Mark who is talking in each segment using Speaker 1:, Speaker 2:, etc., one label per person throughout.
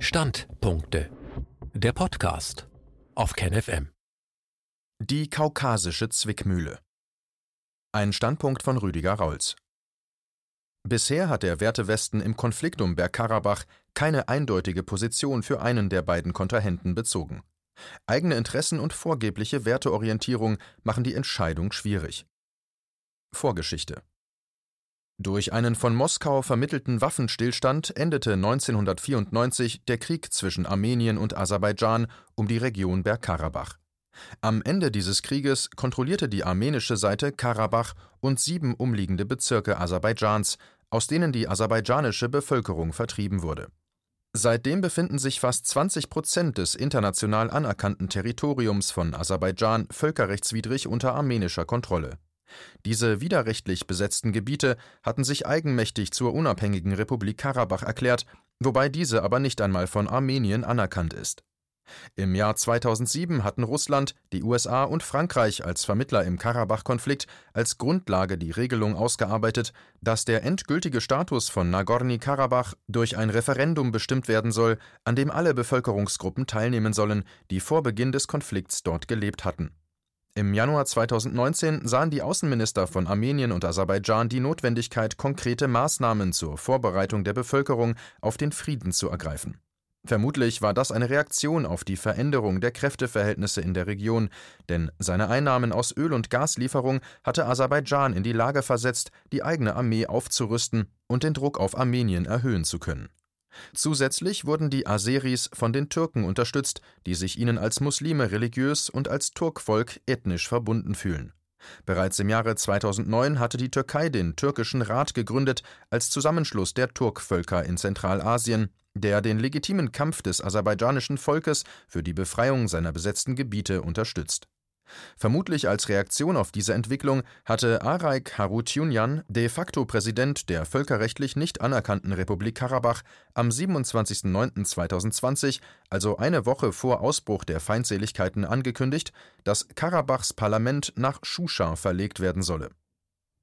Speaker 1: Standpunkte. Der Podcast auf KenFM.
Speaker 2: Die kaukasische Zwickmühle. Ein Standpunkt von Rüdiger Rauls. Bisher hat der Wertewesten im Konflikt um Bergkarabach keine eindeutige Position für einen der beiden Kontrahenten bezogen. Eigene Interessen und vorgebliche Werteorientierung machen die Entscheidung schwierig. Vorgeschichte durch einen von Moskau vermittelten Waffenstillstand endete 1994 der Krieg zwischen Armenien und Aserbaidschan um die Region Bergkarabach. Am Ende dieses Krieges kontrollierte die armenische Seite Karabach und sieben umliegende Bezirke Aserbaidschans, aus denen die aserbaidschanische Bevölkerung vertrieben wurde. Seitdem befinden sich fast 20 Prozent des international anerkannten Territoriums von Aserbaidschan völkerrechtswidrig unter armenischer Kontrolle. Diese widerrechtlich besetzten Gebiete hatten sich eigenmächtig zur unabhängigen Republik Karabach erklärt, wobei diese aber nicht einmal von Armenien anerkannt ist. Im Jahr 2007 hatten Russland, die USA und Frankreich als Vermittler im Karabach-Konflikt als Grundlage die Regelung ausgearbeitet, dass der endgültige Status von Nagorny-Karabach durch ein Referendum bestimmt werden soll, an dem alle Bevölkerungsgruppen teilnehmen sollen, die vor Beginn des Konflikts dort gelebt hatten im Januar 2019 sahen die Außenminister von Armenien und Aserbaidschan die Notwendigkeit, konkrete Maßnahmen zur Vorbereitung der Bevölkerung auf den Frieden zu ergreifen. Vermutlich war das eine Reaktion auf die Veränderung der Kräfteverhältnisse in der Region, denn seine Einnahmen aus Öl- und Gaslieferung hatte Aserbaidschan in die Lage versetzt, die eigene Armee aufzurüsten und den Druck auf Armenien erhöhen zu können. Zusätzlich wurden die Aseris von den Türken unterstützt, die sich ihnen als Muslime religiös und als Turkvolk ethnisch verbunden fühlen. Bereits im Jahre 2009 hatte die Türkei den Türkischen Rat gegründet als Zusammenschluss der Turkvölker in Zentralasien, der den legitimen Kampf des aserbaidschanischen Volkes für die Befreiung seiner besetzten Gebiete unterstützt Vermutlich als Reaktion auf diese Entwicklung hatte Araik Harutyunyan, de facto Präsident der völkerrechtlich nicht anerkannten Republik Karabach, am 27.09.2020, also eine Woche vor Ausbruch der Feindseligkeiten, angekündigt, dass Karabachs Parlament nach Shusha verlegt werden solle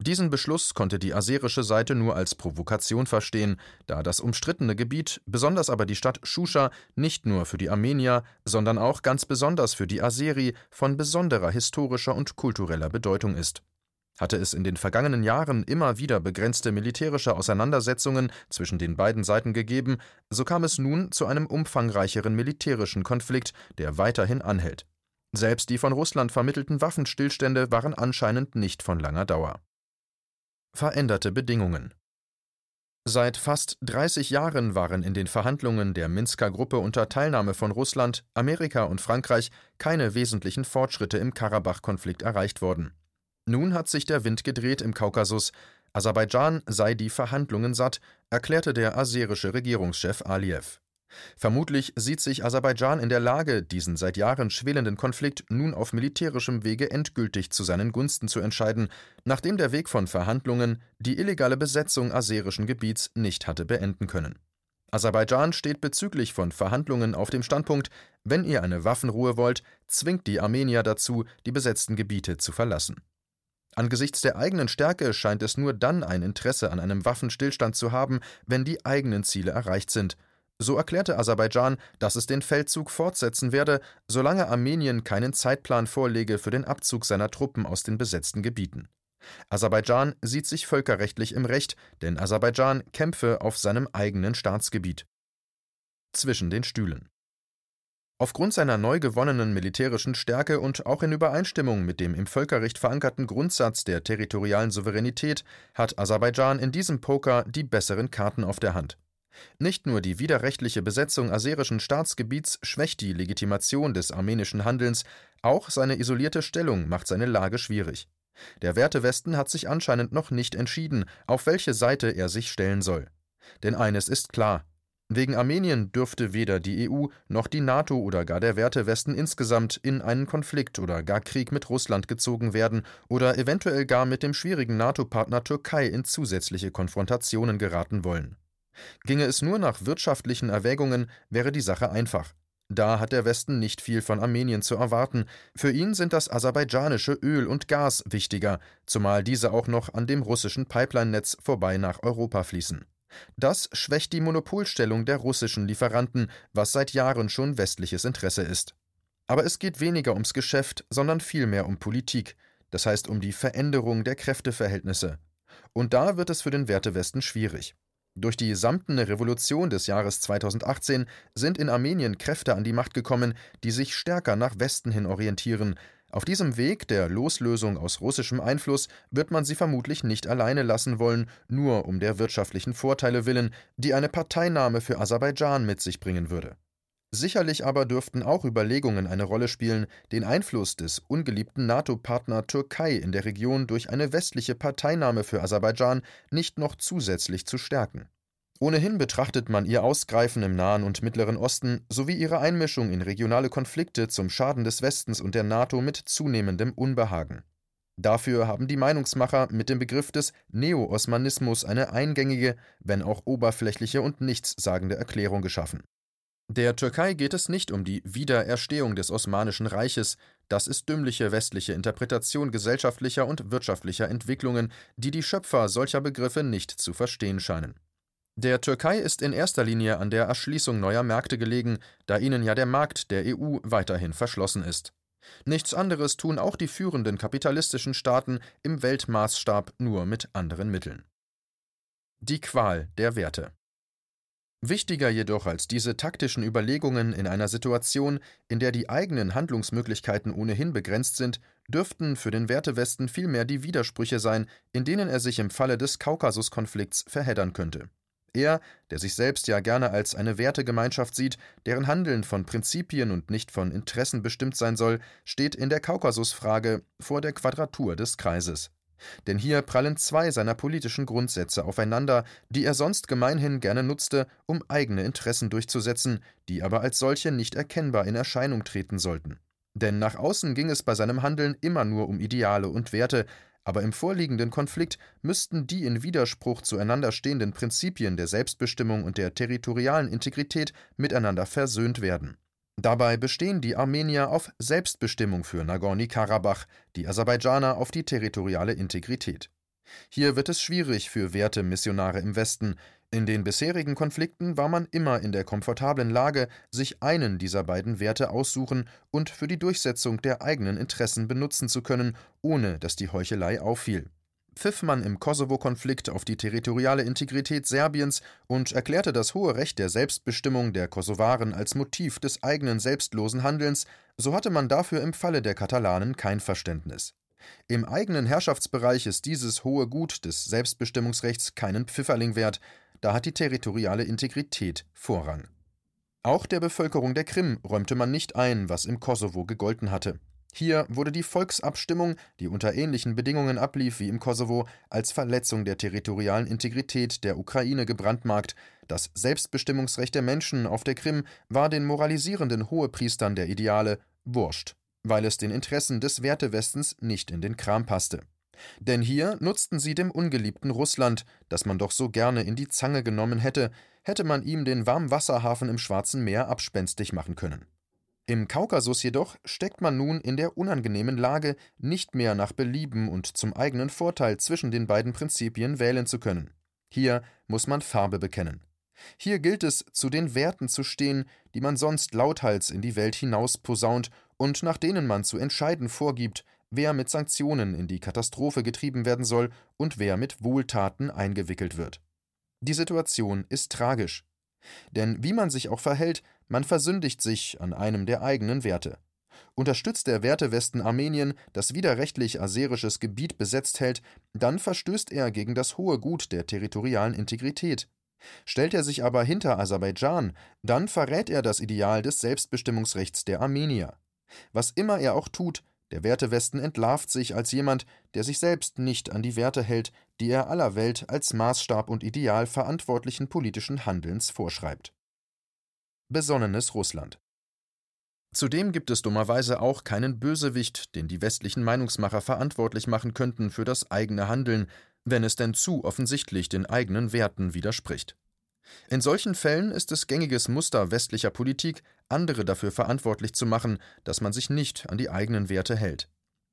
Speaker 2: diesen Beschluss konnte die aserische Seite nur als Provokation verstehen, da das umstrittene Gebiet, besonders aber die Stadt Shusha, nicht nur für die Armenier, sondern auch ganz besonders für die Aseri von besonderer historischer und kultureller Bedeutung ist. Hatte es in den vergangenen Jahren immer wieder begrenzte militärische Auseinandersetzungen zwischen den beiden Seiten gegeben, so kam es nun zu einem umfangreicheren militärischen Konflikt, der weiterhin anhält. Selbst die von Russland vermittelten Waffenstillstände waren anscheinend nicht von langer Dauer veränderte Bedingungen. Seit fast 30 Jahren waren in den Verhandlungen der Minsker Gruppe unter Teilnahme von Russland, Amerika und Frankreich keine wesentlichen Fortschritte im Karabach-Konflikt erreicht worden. Nun hat sich der Wind gedreht im Kaukasus. Aserbaidschan sei die Verhandlungen satt, erklärte der aserische Regierungschef Aliyev. Vermutlich sieht sich Aserbaidschan in der Lage, diesen seit Jahren schwelenden Konflikt nun auf militärischem Wege endgültig zu seinen Gunsten zu entscheiden, nachdem der Weg von Verhandlungen die illegale Besetzung aserischen Gebiets nicht hatte beenden können. Aserbaidschan steht bezüglich von Verhandlungen auf dem Standpunkt, wenn ihr eine Waffenruhe wollt, zwingt die Armenier dazu, die besetzten Gebiete zu verlassen. Angesichts der eigenen Stärke scheint es nur dann ein Interesse an einem Waffenstillstand zu haben, wenn die eigenen Ziele erreicht sind, so erklärte Aserbaidschan, dass es den Feldzug fortsetzen werde, solange Armenien keinen Zeitplan vorlege für den Abzug seiner Truppen aus den besetzten Gebieten. Aserbaidschan sieht sich völkerrechtlich im Recht, denn Aserbaidschan kämpfe auf seinem eigenen Staatsgebiet. Zwischen den Stühlen. Aufgrund seiner neu gewonnenen militärischen Stärke und auch in Übereinstimmung mit dem im Völkerrecht verankerten Grundsatz der territorialen Souveränität hat Aserbaidschan in diesem Poker die besseren Karten auf der Hand. Nicht nur die widerrechtliche Besetzung aserischen Staatsgebiets schwächt die Legitimation des armenischen Handelns, auch seine isolierte Stellung macht seine Lage schwierig. Der Wertewesten hat sich anscheinend noch nicht entschieden, auf welche Seite er sich stellen soll. Denn eines ist klar: Wegen Armenien dürfte weder die EU noch die NATO oder gar der Wertewesten insgesamt in einen Konflikt oder gar Krieg mit Russland gezogen werden oder eventuell gar mit dem schwierigen NATO-Partner Türkei in zusätzliche Konfrontationen geraten wollen. Ginge es nur nach wirtschaftlichen Erwägungen, wäre die Sache einfach. Da hat der Westen nicht viel von Armenien zu erwarten. Für ihn sind das aserbaidschanische Öl und Gas wichtiger, zumal diese auch noch an dem russischen Pipeline-Netz vorbei nach Europa fließen. Das schwächt die Monopolstellung der russischen Lieferanten, was seit Jahren schon westliches Interesse ist. Aber es geht weniger ums Geschäft, sondern vielmehr um Politik, das heißt um die Veränderung der Kräfteverhältnisse. Und da wird es für den Wertewesten schwierig. Durch die samtene Revolution des Jahres 2018 sind in Armenien Kräfte an die Macht gekommen, die sich stärker nach Westen hin orientieren. Auf diesem Weg der Loslösung aus russischem Einfluss wird man sie vermutlich nicht alleine lassen wollen, nur um der wirtschaftlichen Vorteile willen, die eine Parteinahme für Aserbaidschan mit sich bringen würde. Sicherlich aber dürften auch Überlegungen eine Rolle spielen, den Einfluss des ungeliebten NATO-Partner Türkei in der Region durch eine westliche Parteinahme für Aserbaidschan nicht noch zusätzlich zu stärken. Ohnehin betrachtet man ihr Ausgreifen im Nahen und Mittleren Osten sowie ihre Einmischung in regionale Konflikte zum Schaden des Westens und der NATO mit zunehmendem Unbehagen. Dafür haben die Meinungsmacher mit dem Begriff des Neo-Osmanismus eine eingängige, wenn auch oberflächliche und nichtssagende Erklärung geschaffen. Der Türkei geht es nicht um die Wiedererstehung des Osmanischen Reiches, das ist dümmliche westliche Interpretation gesellschaftlicher und wirtschaftlicher Entwicklungen, die die Schöpfer solcher Begriffe nicht zu verstehen scheinen. Der Türkei ist in erster Linie an der Erschließung neuer Märkte gelegen, da ihnen ja der Markt der EU weiterhin verschlossen ist. Nichts anderes tun auch die führenden kapitalistischen Staaten im Weltmaßstab nur mit anderen Mitteln. Die Qual der Werte Wichtiger jedoch als diese taktischen Überlegungen in einer Situation, in der die eigenen Handlungsmöglichkeiten ohnehin begrenzt sind, dürften für den Wertewesten vielmehr die Widersprüche sein, in denen er sich im Falle des Kaukasuskonflikts verheddern könnte. Er, der sich selbst ja gerne als eine Wertegemeinschaft sieht, deren Handeln von Prinzipien und nicht von Interessen bestimmt sein soll, steht in der Kaukasusfrage vor der Quadratur des Kreises. Denn hier prallen zwei seiner politischen Grundsätze aufeinander, die er sonst gemeinhin gerne nutzte, um eigene Interessen durchzusetzen, die aber als solche nicht erkennbar in Erscheinung treten sollten. Denn nach außen ging es bei seinem Handeln immer nur um Ideale und Werte, aber im vorliegenden Konflikt müssten die in Widerspruch zueinander stehenden Prinzipien der Selbstbestimmung und der territorialen Integrität miteinander versöhnt werden. Dabei bestehen die Armenier auf Selbstbestimmung für Nagorny-Karabach, die Aserbaidschaner auf die territoriale Integrität. Hier wird es schwierig für Wertemissionare im Westen. In den bisherigen Konflikten war man immer in der komfortablen Lage, sich einen dieser beiden Werte aussuchen und für die Durchsetzung der eigenen Interessen benutzen zu können, ohne dass die Heuchelei auffiel pfiff man im Kosovo-Konflikt auf die territoriale Integrität Serbiens und erklärte das hohe Recht der Selbstbestimmung der Kosovaren als Motiv des eigenen selbstlosen Handelns, so hatte man dafür im Falle der Katalanen kein Verständnis. Im eigenen Herrschaftsbereich ist dieses hohe Gut des Selbstbestimmungsrechts keinen Pfifferling wert, da hat die territoriale Integrität Vorrang. Auch der Bevölkerung der Krim räumte man nicht ein, was im Kosovo gegolten hatte. Hier wurde die Volksabstimmung, die unter ähnlichen Bedingungen ablief wie im Kosovo, als Verletzung der territorialen Integrität der Ukraine gebrandmarkt. Das Selbstbestimmungsrecht der Menschen auf der Krim war den moralisierenden Hohepriestern der Ideale wurscht, weil es den Interessen des Wertewestens nicht in den Kram passte. Denn hier nutzten sie dem ungeliebten Russland, das man doch so gerne in die Zange genommen hätte, hätte man ihm den Warmwasserhafen im Schwarzen Meer abspenstig machen können. Im Kaukasus jedoch steckt man nun in der unangenehmen Lage, nicht mehr nach Belieben und zum eigenen Vorteil zwischen den beiden Prinzipien wählen zu können. Hier muss man Farbe bekennen. Hier gilt es, zu den Werten zu stehen, die man sonst lauthals in die Welt hinaus posaunt und nach denen man zu entscheiden vorgibt, wer mit Sanktionen in die Katastrophe getrieben werden soll und wer mit Wohltaten eingewickelt wird. Die Situation ist tragisch. Denn wie man sich auch verhält, man versündigt sich an einem der eigenen Werte. Unterstützt der Wertewesten Armenien, das widerrechtlich aserisches Gebiet besetzt hält, dann verstößt er gegen das hohe Gut der territorialen Integrität. Stellt er sich aber hinter Aserbaidschan, dann verrät er das Ideal des Selbstbestimmungsrechts der Armenier. Was immer er auch tut, der Wertewesten entlarvt sich als jemand, der sich selbst nicht an die Werte hält, die er aller Welt als Maßstab und Ideal verantwortlichen politischen Handelns vorschreibt. Besonnenes Russland Zudem gibt es dummerweise auch keinen Bösewicht, den die westlichen Meinungsmacher verantwortlich machen könnten für das eigene Handeln, wenn es denn zu offensichtlich den eigenen Werten widerspricht. In solchen Fällen ist es gängiges Muster westlicher Politik, andere dafür verantwortlich zu machen, dass man sich nicht an die eigenen Werte hält.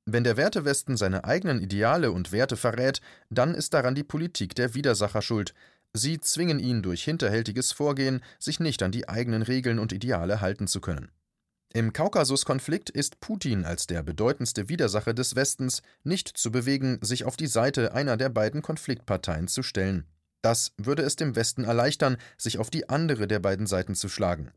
Speaker 2: Wenn der Wertewesten seine eigenen Ideale und Werte verrät, dann ist daran die Politik der Widersacher schuld. Sie zwingen ihn durch hinterhältiges Vorgehen, sich nicht an die eigenen Regeln und Ideale halten zu können. Im Kaukasuskonflikt ist Putin als der bedeutendste Widersacher des Westens nicht zu bewegen, sich auf die Seite einer der beiden Konfliktparteien zu stellen. Das würde es dem Westen erleichtern, sich auf die andere der beiden Seiten zu schlagen.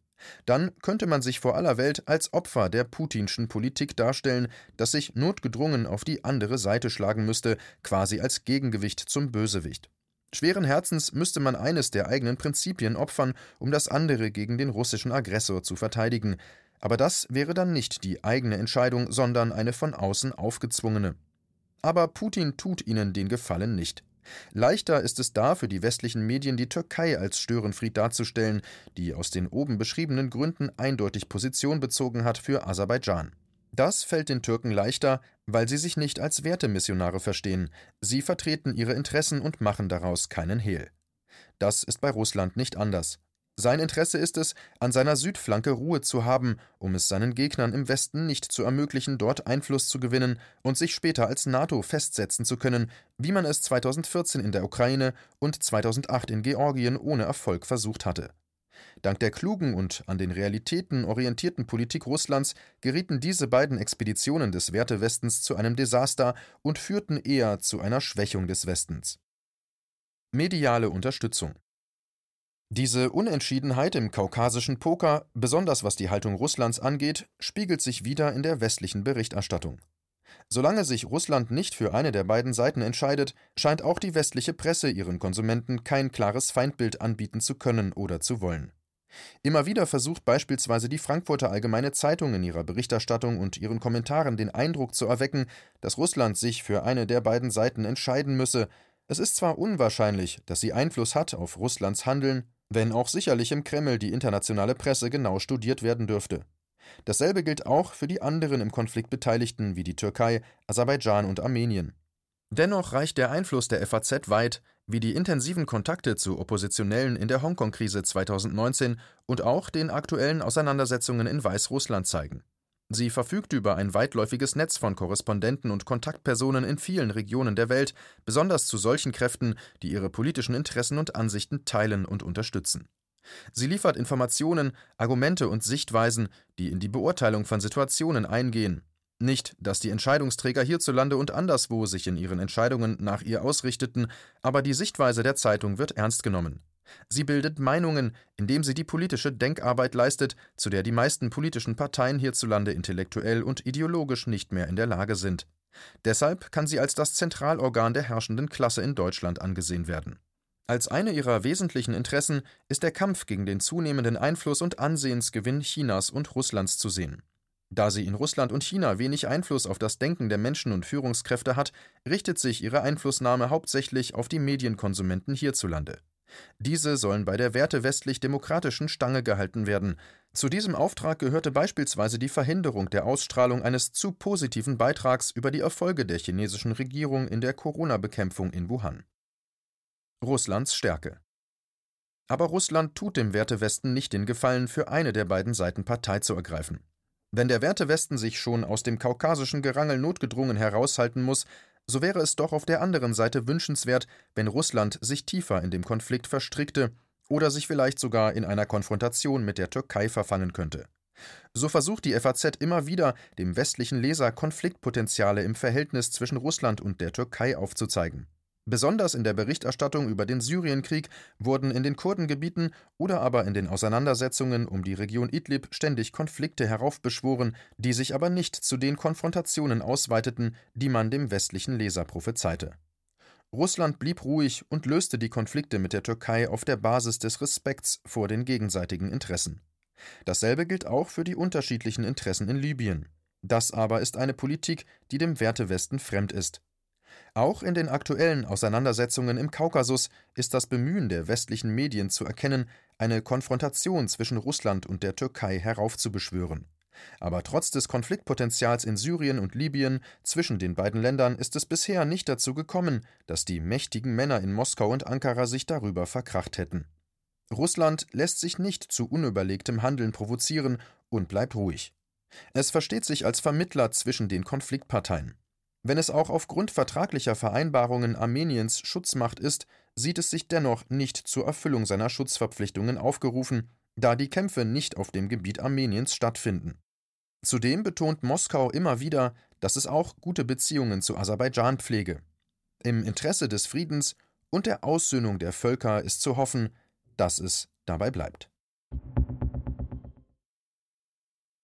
Speaker 2: Dann könnte man sich vor aller Welt als Opfer der putinschen Politik darstellen, das sich notgedrungen auf die andere Seite schlagen müsste, quasi als Gegengewicht zum Bösewicht. Schweren Herzens müsste man eines der eigenen Prinzipien opfern, um das andere gegen den russischen Aggressor zu verteidigen. Aber das wäre dann nicht die eigene Entscheidung, sondern eine von außen aufgezwungene. Aber Putin tut ihnen den Gefallen nicht. Leichter ist es da für die westlichen Medien, die Türkei als Störenfried darzustellen, die aus den oben beschriebenen Gründen eindeutig Position bezogen hat für Aserbaidschan. Das fällt den Türken leichter, weil sie sich nicht als Wertemissionare verstehen. Sie vertreten ihre Interessen und machen daraus keinen Hehl. Das ist bei Russland nicht anders. Sein Interesse ist es, an seiner Südflanke Ruhe zu haben, um es seinen Gegnern im Westen nicht zu ermöglichen, dort Einfluss zu gewinnen und sich später als NATO festsetzen zu können, wie man es 2014 in der Ukraine und 2008 in Georgien ohne Erfolg versucht hatte. Dank der klugen und an den Realitäten orientierten Politik Russlands gerieten diese beiden Expeditionen des Wertewestens zu einem Desaster und führten eher zu einer Schwächung des Westens. Mediale Unterstützung diese Unentschiedenheit im kaukasischen Poker, besonders was die Haltung Russlands angeht, spiegelt sich wieder in der westlichen Berichterstattung. Solange sich Russland nicht für eine der beiden Seiten entscheidet, scheint auch die westliche Presse ihren Konsumenten kein klares Feindbild anbieten zu können oder zu wollen. Immer wieder versucht beispielsweise die Frankfurter Allgemeine Zeitung in ihrer Berichterstattung und ihren Kommentaren den Eindruck zu erwecken, dass Russland sich für eine der beiden Seiten entscheiden müsse. Es ist zwar unwahrscheinlich, dass sie Einfluss hat auf Russlands Handeln, wenn auch sicherlich im Kreml die internationale Presse genau studiert werden dürfte. Dasselbe gilt auch für die anderen im Konflikt Beteiligten wie die Türkei, Aserbaidschan und Armenien. Dennoch reicht der Einfluss der FAZ weit, wie die intensiven Kontakte zu Oppositionellen in der Hongkong-Krise 2019 und auch den aktuellen Auseinandersetzungen in Weißrussland zeigen. Sie verfügt über ein weitläufiges Netz von Korrespondenten und Kontaktpersonen in vielen Regionen der Welt, besonders zu solchen Kräften, die ihre politischen Interessen und Ansichten teilen und unterstützen. Sie liefert Informationen, Argumente und Sichtweisen, die in die Beurteilung von Situationen eingehen. Nicht, dass die Entscheidungsträger hierzulande und anderswo sich in ihren Entscheidungen nach ihr ausrichteten, aber die Sichtweise der Zeitung wird ernst genommen. Sie bildet Meinungen, indem sie die politische Denkarbeit leistet, zu der die meisten politischen Parteien hierzulande intellektuell und ideologisch nicht mehr in der Lage sind. Deshalb kann sie als das Zentralorgan der herrschenden Klasse in Deutschland angesehen werden. Als eine ihrer wesentlichen Interessen ist der Kampf gegen den zunehmenden Einfluss und Ansehensgewinn Chinas und Russlands zu sehen. Da sie in Russland und China wenig Einfluss auf das Denken der Menschen und Führungskräfte hat, richtet sich ihre Einflussnahme hauptsächlich auf die Medienkonsumenten hierzulande. Diese sollen bei der Werte westlich-demokratischen Stange gehalten werden. Zu diesem Auftrag gehörte beispielsweise die Verhinderung der Ausstrahlung eines zu positiven Beitrags über die Erfolge der chinesischen Regierung in der Corona-Bekämpfung in Wuhan. Russlands Stärke Aber Russland tut dem Wertewesten nicht den Gefallen, für eine der beiden Seiten Partei zu ergreifen. Wenn der Wertewesten sich schon aus dem kaukasischen Gerangel notgedrungen heraushalten muss, so wäre es doch auf der anderen Seite wünschenswert, wenn Russland sich tiefer in dem Konflikt verstrickte oder sich vielleicht sogar in einer Konfrontation mit der Türkei verfangen könnte. So versucht die FAZ immer wieder, dem westlichen Leser Konfliktpotenziale im Verhältnis zwischen Russland und der Türkei aufzuzeigen. Besonders in der Berichterstattung über den Syrienkrieg wurden in den Kurdengebieten oder aber in den Auseinandersetzungen um die Region Idlib ständig Konflikte heraufbeschworen, die sich aber nicht zu den Konfrontationen ausweiteten, die man dem westlichen Leser prophezeite. Russland blieb ruhig und löste die Konflikte mit der Türkei auf der Basis des Respekts vor den gegenseitigen Interessen. Dasselbe gilt auch für die unterschiedlichen Interessen in Libyen. Das aber ist eine Politik, die dem Wertewesten fremd ist. Auch in den aktuellen Auseinandersetzungen im Kaukasus ist das Bemühen der westlichen Medien zu erkennen, eine Konfrontation zwischen Russland und der Türkei heraufzubeschwören. Aber trotz des Konfliktpotenzials in Syrien und Libyen zwischen den beiden Ländern ist es bisher nicht dazu gekommen, dass die mächtigen Männer in Moskau und Ankara sich darüber verkracht hätten. Russland lässt sich nicht zu unüberlegtem Handeln provozieren und bleibt ruhig. Es versteht sich als Vermittler zwischen den Konfliktparteien. Wenn es auch aufgrund vertraglicher Vereinbarungen Armeniens Schutzmacht ist, sieht es sich dennoch nicht zur Erfüllung seiner Schutzverpflichtungen aufgerufen, da die Kämpfe nicht auf dem Gebiet Armeniens stattfinden. Zudem betont Moskau immer wieder, dass es auch gute Beziehungen zu Aserbaidschan pflege. Im Interesse des Friedens und der Aussöhnung der Völker ist zu hoffen, dass es dabei bleibt.